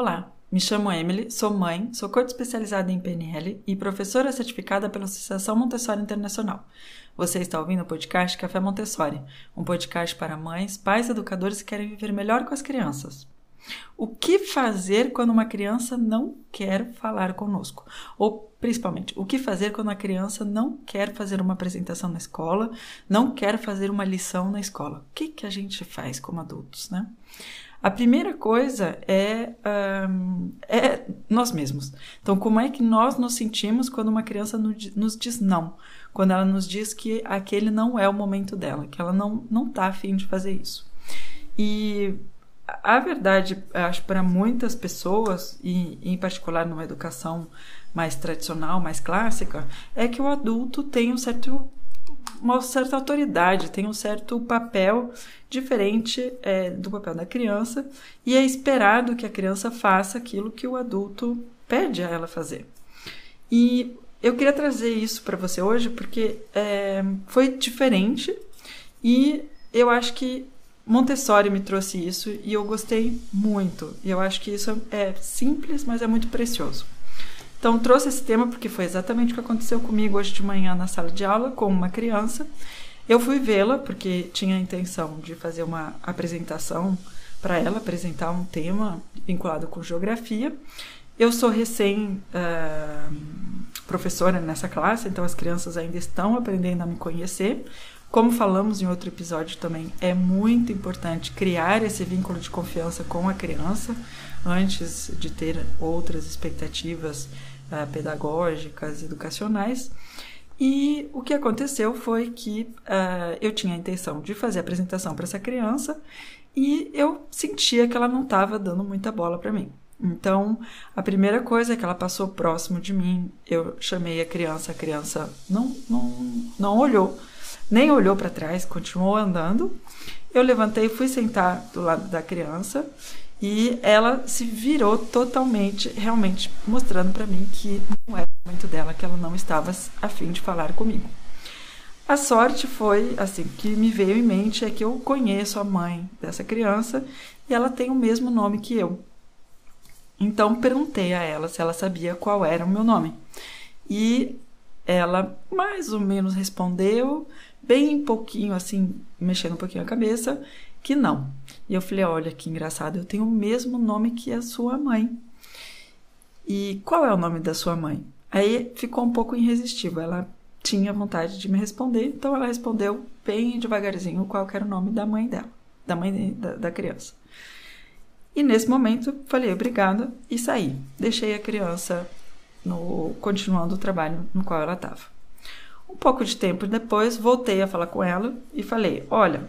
Olá, me chamo Emily, sou mãe, sou coach especializada em PNL e professora certificada pela Associação Montessori Internacional. Você está ouvindo o podcast Café Montessori, um podcast para mães, pais educadores que querem viver melhor com as crianças. O que fazer quando uma criança não quer falar conosco? Ou, principalmente, o que fazer quando a criança não quer fazer uma apresentação na escola, não quer fazer uma lição na escola? O que, que a gente faz como adultos, né? A primeira coisa é, um, é nós mesmos. Então, como é que nós nos sentimos quando uma criança nos diz não? Quando ela nos diz que aquele não é o momento dela, que ela não não está afim de fazer isso. E a verdade, acho para muitas pessoas, e em particular numa educação mais tradicional, mais clássica, é que o adulto tem um certo, uma certa autoridade, tem um certo papel diferente é, do papel da criança, e é esperado que a criança faça aquilo que o adulto pede a ela fazer. E eu queria trazer isso para você hoje porque é, foi diferente e eu acho que Montessori me trouxe isso e eu gostei muito. E eu acho que isso é simples, mas é muito precioso. Então, trouxe esse tema porque foi exatamente o que aconteceu comigo hoje de manhã na sala de aula com uma criança. Eu fui vê-la porque tinha a intenção de fazer uma apresentação para ela, apresentar um tema vinculado com geografia. Eu sou recém uh, professora nessa classe, então as crianças ainda estão aprendendo a me conhecer. Como falamos em outro episódio também, é muito importante criar esse vínculo de confiança com a criança antes de ter outras expectativas uh, pedagógicas, educacionais. E o que aconteceu foi que uh, eu tinha a intenção de fazer a apresentação para essa criança e eu sentia que ela não estava dando muita bola para mim. Então, a primeira coisa é que ela passou próximo de mim, eu chamei a criança, a criança não, não, não olhou nem olhou para trás, continuou andando. Eu levantei fui sentar do lado da criança e ela se virou totalmente, realmente mostrando para mim que não era o momento dela, que ela não estava afim de falar comigo. A sorte foi, assim, que me veio em mente é que eu conheço a mãe dessa criança e ela tem o mesmo nome que eu. Então perguntei a ela se ela sabia qual era o meu nome. E ela mais ou menos respondeu, bem pouquinho, assim, mexendo um pouquinho a cabeça, que não. E eu falei: olha que engraçado, eu tenho o mesmo nome que a sua mãe. E qual é o nome da sua mãe? Aí ficou um pouco irresistível. Ela tinha vontade de me responder, então ela respondeu bem devagarzinho qual era o nome da mãe dela, da mãe da, da criança. E nesse momento falei obrigada e saí. Deixei a criança no continuando o trabalho no qual ela estava. Um pouco de tempo depois, voltei a falar com ela e falei: Olha,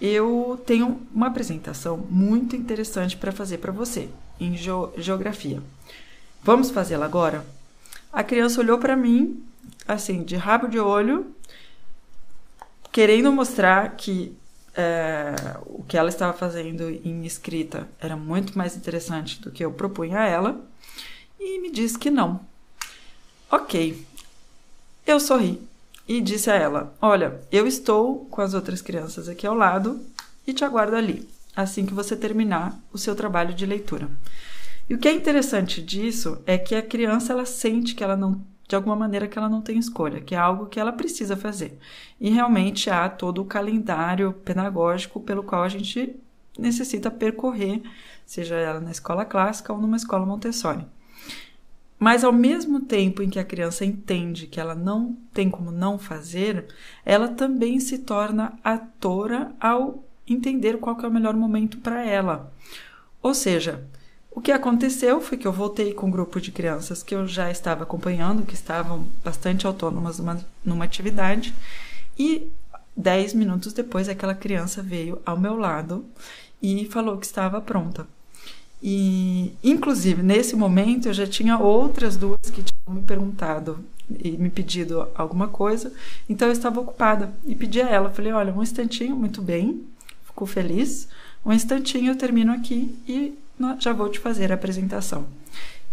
eu tenho uma apresentação muito interessante para fazer para você em geografia. Vamos fazê-la agora? A criança olhou para mim, assim, de rabo de olho, querendo mostrar que é, o que ela estava fazendo em escrita era muito mais interessante do que eu propunha a ela, e me disse que não. Ok, eu sorri e disse a ela: Olha, eu estou com as outras crianças aqui ao lado e te aguardo ali, assim que você terminar o seu trabalho de leitura. E o que é interessante disso é que a criança ela sente que ela não de alguma maneira que ela não tem escolha, que é algo que ela precisa fazer. E realmente há todo o calendário pedagógico pelo qual a gente necessita percorrer, seja ela na escola clássica ou numa escola Montessori. Mas ao mesmo tempo em que a criança entende que ela não tem como não fazer, ela também se torna atora ao entender qual é o melhor momento para ela. Ou seja, o que aconteceu foi que eu voltei com um grupo de crianças que eu já estava acompanhando, que estavam bastante autônomas numa, numa atividade, e dez minutos depois aquela criança veio ao meu lado e falou que estava pronta. E, inclusive, nesse momento eu já tinha outras duas que tinham me perguntado e me pedido alguma coisa, então eu estava ocupada e pedi a ela, falei, olha, um instantinho, muito bem, fico feliz, um instantinho eu termino aqui e já vou te fazer a apresentação.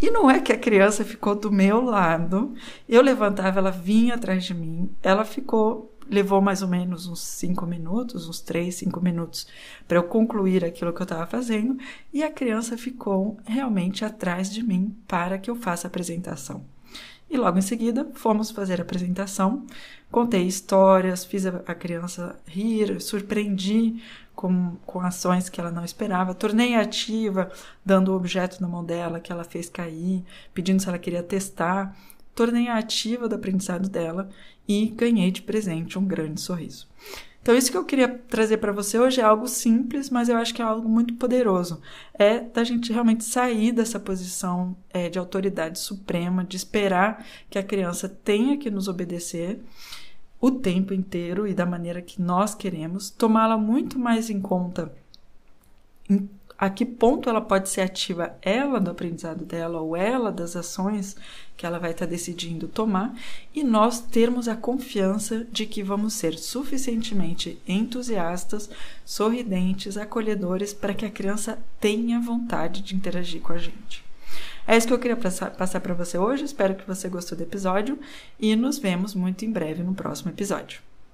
E não é que a criança ficou do meu lado, eu levantava, ela vinha atrás de mim, ela ficou levou mais ou menos uns 5 minutos, uns 3, 5 minutos, para eu concluir aquilo que eu estava fazendo, e a criança ficou realmente atrás de mim para que eu faça a apresentação. E logo em seguida fomos fazer a apresentação, contei histórias, fiz a criança rir, surpreendi com, com ações que ela não esperava, tornei ativa, dando o objeto na mão dela que ela fez cair, pedindo se ela queria testar, tornei ativa do aprendizado dela e ganhei de presente um grande sorriso. Então, isso que eu queria trazer para você hoje é algo simples, mas eu acho que é algo muito poderoso. É da gente realmente sair dessa posição é, de autoridade suprema, de esperar que a criança tenha que nos obedecer o tempo inteiro e da maneira que nós queremos, tomá-la muito mais em conta em a que ponto ela pode ser ativa, ela do aprendizado dela ou ela das ações que ela vai estar tá decidindo tomar, e nós termos a confiança de que vamos ser suficientemente entusiastas, sorridentes, acolhedores para que a criança tenha vontade de interagir com a gente. É isso que eu queria passar para você hoje. Espero que você gostou do episódio e nos vemos muito em breve no próximo episódio.